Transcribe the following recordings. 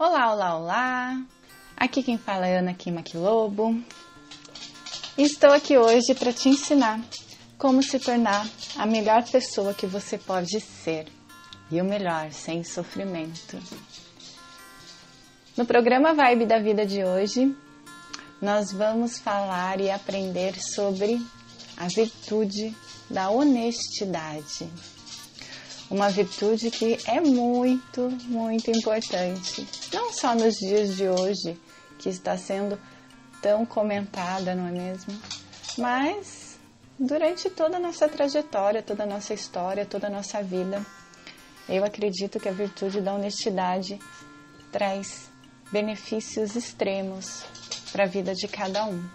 Olá, olá, olá! Aqui quem fala é Ana Kima Quilobo. Estou aqui hoje para te ensinar como se tornar a melhor pessoa que você pode ser e o melhor, sem sofrimento. No programa Vibe da Vida de hoje, nós vamos falar e aprender sobre a virtude da honestidade. Uma virtude que é muito, muito importante, não só nos dias de hoje, que está sendo tão comentada, não é mesmo? Mas durante toda a nossa trajetória, toda a nossa história, toda a nossa vida, eu acredito que a virtude da honestidade traz benefícios extremos para a vida de cada um.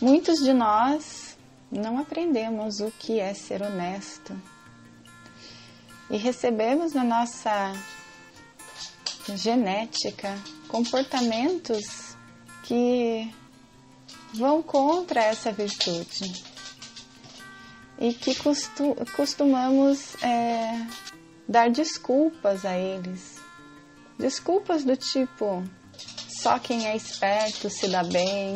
Muitos de nós não aprendemos o que é ser honesto e recebemos na nossa genética comportamentos que vão contra essa virtude e que costumamos é, dar desculpas a eles Desculpas do tipo: só quem é esperto se dá bem.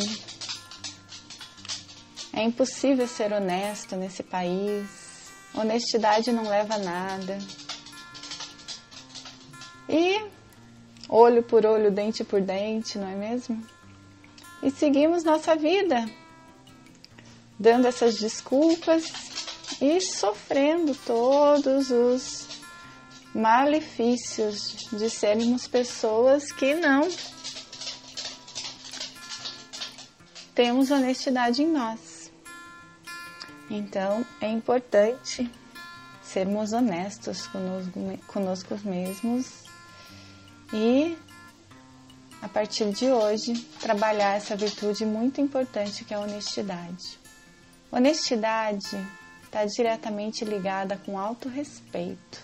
É impossível ser honesto nesse país. Honestidade não leva a nada. E olho por olho, dente por dente, não é mesmo? E seguimos nossa vida dando essas desculpas e sofrendo todos os malefícios de sermos pessoas que não temos honestidade em nós. Então é importante sermos honestos conosco, conosco mesmos e a partir de hoje trabalhar essa virtude muito importante que é a honestidade. Honestidade está diretamente ligada com autorrespeito.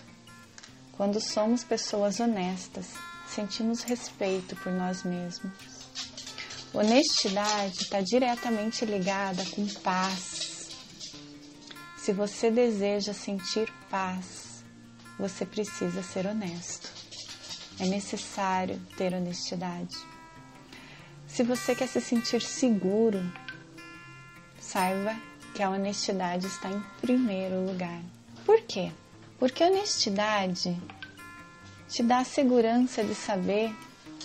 Quando somos pessoas honestas, sentimos respeito por nós mesmos. Honestidade está diretamente ligada com paz. Se você deseja sentir paz, você precisa ser honesto. É necessário ter honestidade. Se você quer se sentir seguro, saiba que a honestidade está em primeiro lugar. Por quê? Porque honestidade te dá a segurança de saber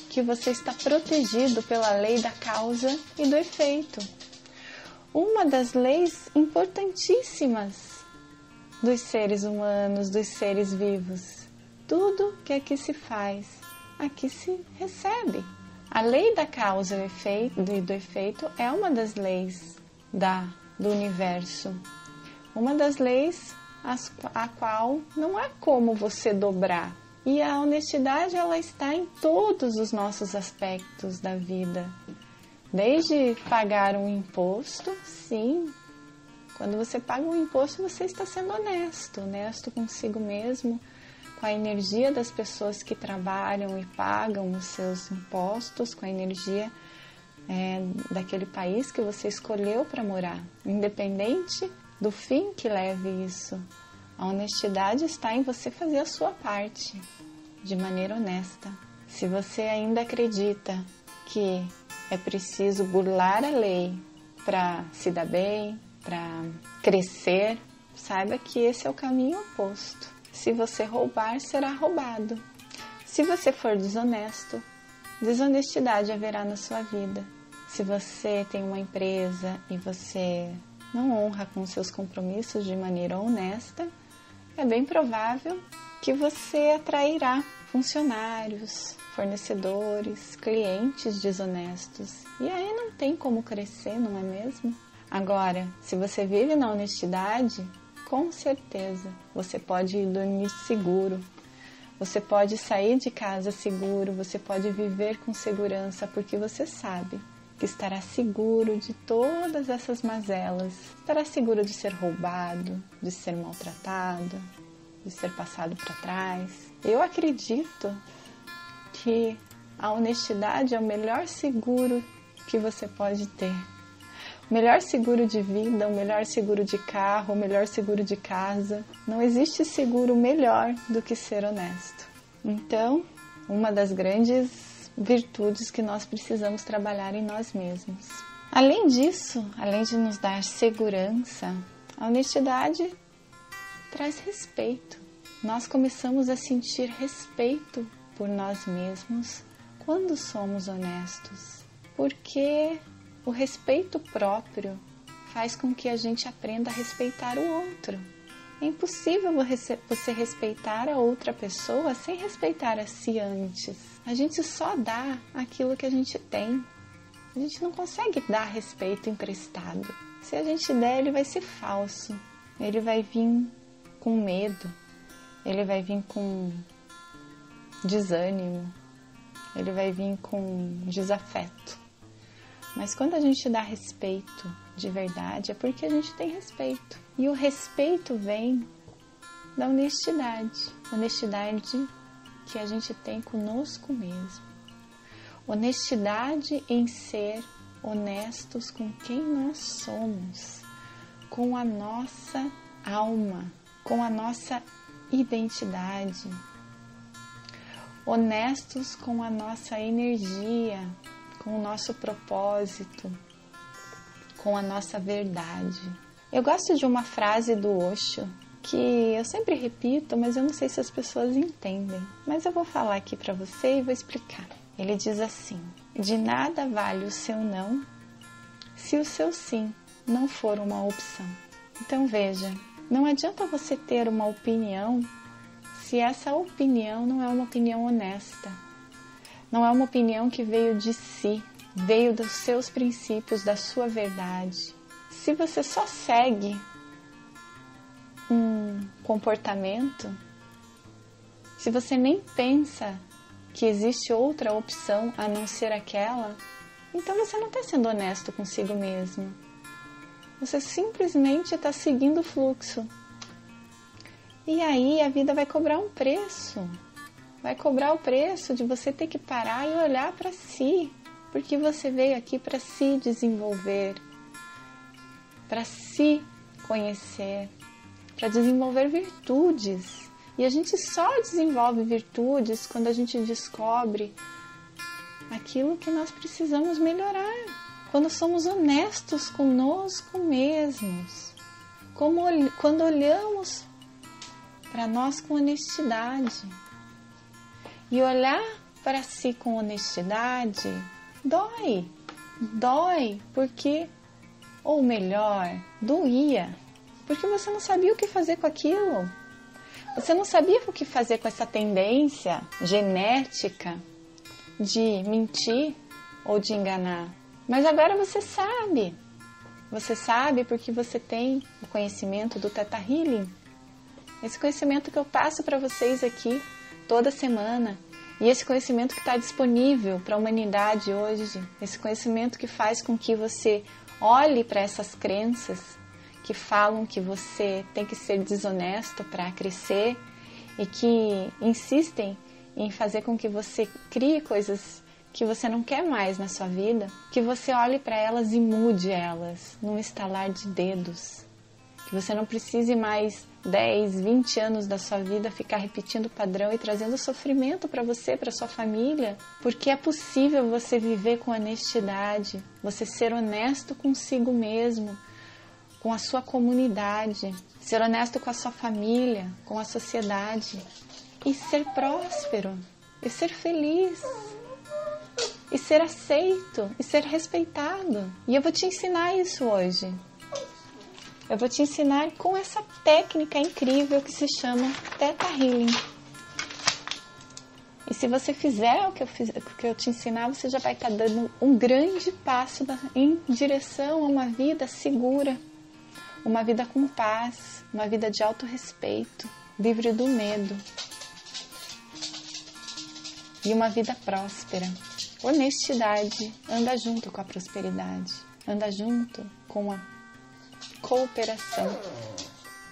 que você está protegido pela lei da causa e do efeito. Uma das leis importantíssimas dos seres humanos, dos seres vivos. Tudo que aqui se faz, aqui se recebe. A lei da causa e do efeito é uma das leis da, do universo. Uma das leis as, a qual não há como você dobrar. E a honestidade ela está em todos os nossos aspectos da vida. Desde pagar um imposto, sim. Quando você paga um imposto, você está sendo honesto, honesto consigo mesmo, com a energia das pessoas que trabalham e pagam os seus impostos, com a energia é, daquele país que você escolheu para morar, independente do fim que leve isso. A honestidade está em você fazer a sua parte de maneira honesta. Se você ainda acredita que é preciso burlar a lei para se dar bem, para crescer, saiba que esse é o caminho oposto. Se você roubar, será roubado. Se você for desonesto, desonestidade haverá na sua vida. Se você tem uma empresa e você não honra com seus compromissos de maneira honesta, é bem provável que você atrairá funcionários, fornecedores, clientes desonestos. E aí não tem como crescer, não é mesmo? Agora, se você vive na honestidade, com certeza você pode dormir seguro. Você pode sair de casa seguro, você pode viver com segurança, porque você sabe que estará seguro de todas essas mazelas, estará seguro de ser roubado, de ser maltratado, de ser passado para trás. Eu acredito que a honestidade é o melhor seguro que você pode ter. O melhor seguro de vida, o melhor seguro de carro, o melhor seguro de casa. Não existe seguro melhor do que ser honesto. Então, uma das grandes virtudes que nós precisamos trabalhar em nós mesmos. Além disso, além de nos dar segurança, a honestidade traz respeito. Nós começamos a sentir respeito por nós mesmos quando somos honestos, porque o respeito próprio faz com que a gente aprenda a respeitar o outro. É impossível você respeitar a outra pessoa sem respeitar a si antes. A gente só dá aquilo que a gente tem. A gente não consegue dar respeito emprestado. Se a gente der, ele vai ser falso. Ele vai vir com medo. Ele vai vir com desânimo. Ele vai vir com desafeto. Mas quando a gente dá respeito de verdade, é porque a gente tem respeito. E o respeito vem da honestidade. Honestidade que a gente tem conosco mesmo. Honestidade em ser honestos com quem nós somos, com a nossa alma, com a nossa identidade. Honestos com a nossa energia, com o nosso propósito, com a nossa verdade. Eu gosto de uma frase do Osho que eu sempre repito, mas eu não sei se as pessoas entendem. Mas eu vou falar aqui para você e vou explicar. Ele diz assim: De nada vale o seu não se o seu sim não for uma opção. Então veja, não adianta você ter uma opinião se essa opinião não é uma opinião honesta. Não é uma opinião que veio de si, veio dos seus princípios, da sua verdade. Se você só segue um comportamento, se você nem pensa que existe outra opção a não ser aquela, então você não está sendo honesto consigo mesmo. Você simplesmente está seguindo o fluxo. E aí a vida vai cobrar um preço. Vai cobrar o preço de você ter que parar e olhar para si, porque você veio aqui para se desenvolver, para se conhecer, para desenvolver virtudes. E a gente só desenvolve virtudes quando a gente descobre aquilo que nós precisamos melhorar, quando somos honestos conosco mesmos, como, quando olhamos para nós com honestidade. E olhar para si com honestidade dói. Dói porque, ou melhor, doía, porque você não sabia o que fazer com aquilo. Você não sabia o que fazer com essa tendência genética de mentir ou de enganar. Mas agora você sabe. Você sabe porque você tem o conhecimento do Teta Healing. Esse conhecimento que eu passo para vocês aqui toda semana e esse conhecimento que está disponível para a humanidade hoje, esse conhecimento que faz com que você olhe para essas crenças que falam que você tem que ser desonesto para crescer e que insistem em fazer com que você crie coisas que você não quer mais na sua vida, que você olhe para elas e mude elas num estalar de dedos. Que você não precise mais 10, 20 anos da sua vida ficar repetindo o padrão e trazendo sofrimento para você, para sua família, porque é possível você viver com honestidade, você ser honesto consigo mesmo, com a sua comunidade, ser honesto com a sua família, com a sociedade e ser próspero, e ser feliz, e ser aceito, e ser respeitado. E eu vou te ensinar isso hoje. Eu vou te ensinar com essa técnica incrível que se chama Theta Healing. E se você fizer o que eu, fiz, o que eu te ensinar, você já vai estar dando um grande passo em direção a uma vida segura, uma vida com paz, uma vida de autorrespeito, livre do medo e uma vida próspera. Honestidade anda junto com a prosperidade, anda junto com a cooperação.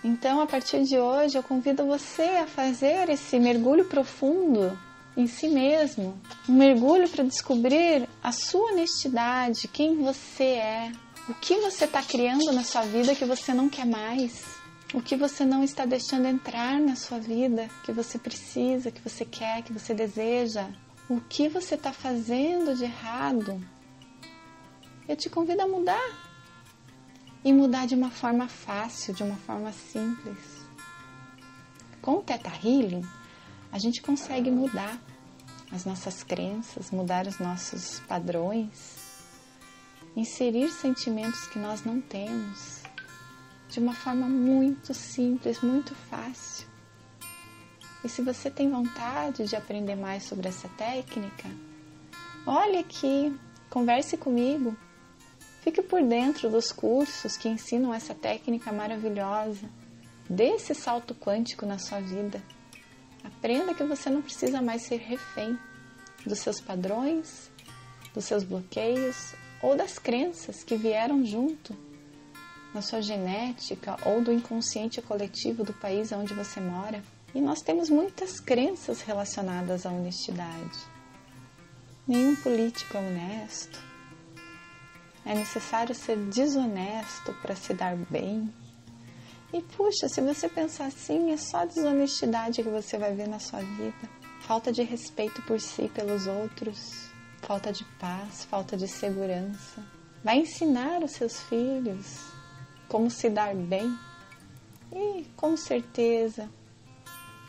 Então, a partir de hoje, eu convido você a fazer esse mergulho profundo em si mesmo, um mergulho para descobrir a sua honestidade, quem você é, o que você está criando na sua vida que você não quer mais, O que você não está deixando entrar na sua vida, que você precisa, que você quer, que você deseja. O que você está fazendo de errado. Eu te convido a mudar. E mudar de uma forma fácil, de uma forma simples. Com o Teta Healing, a gente consegue mudar as nossas crenças, mudar os nossos padrões, inserir sentimentos que nós não temos de uma forma muito simples, muito fácil. E se você tem vontade de aprender mais sobre essa técnica, olhe aqui, converse comigo, fique por dentro dos cursos que ensinam essa técnica maravilhosa. Dê esse salto quântico na sua vida. Aprenda que você não precisa mais ser refém dos seus padrões, dos seus bloqueios ou das crenças que vieram junto na sua genética ou do inconsciente coletivo do país onde você mora. E nós temos muitas crenças relacionadas à honestidade. Nenhum político é honesto. É necessário ser desonesto para se dar bem. E puxa, se você pensar assim, é só desonestidade que você vai ver na sua vida. Falta de respeito por si, pelos outros, falta de paz, falta de segurança. Vai ensinar os seus filhos como se dar bem e com certeza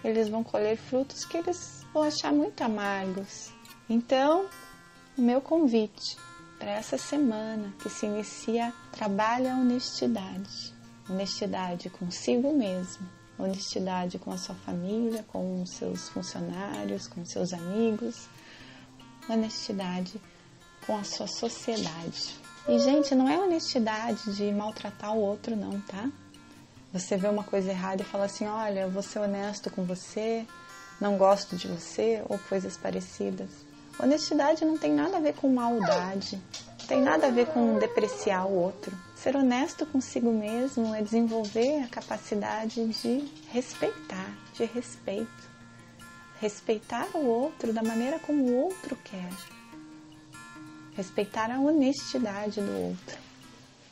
eles vão colher frutos que eles vão achar muito amargos. Então, o meu convite para essa semana que se inicia trabalha a honestidade. Honestidade consigo mesmo, honestidade com a sua família, com os seus funcionários, com seus amigos, honestidade com a sua sociedade. E, gente, não é honestidade de maltratar o outro, não, tá? Você vê uma coisa errada e fala assim: olha, eu vou ser honesto com você, não gosto de você, ou coisas parecidas. Honestidade não tem nada a ver com maldade, não tem nada a ver com depreciar o outro. Ser honesto consigo mesmo é desenvolver a capacidade de respeitar, de respeito. Respeitar o outro da maneira como o outro quer respeitar a honestidade do outro.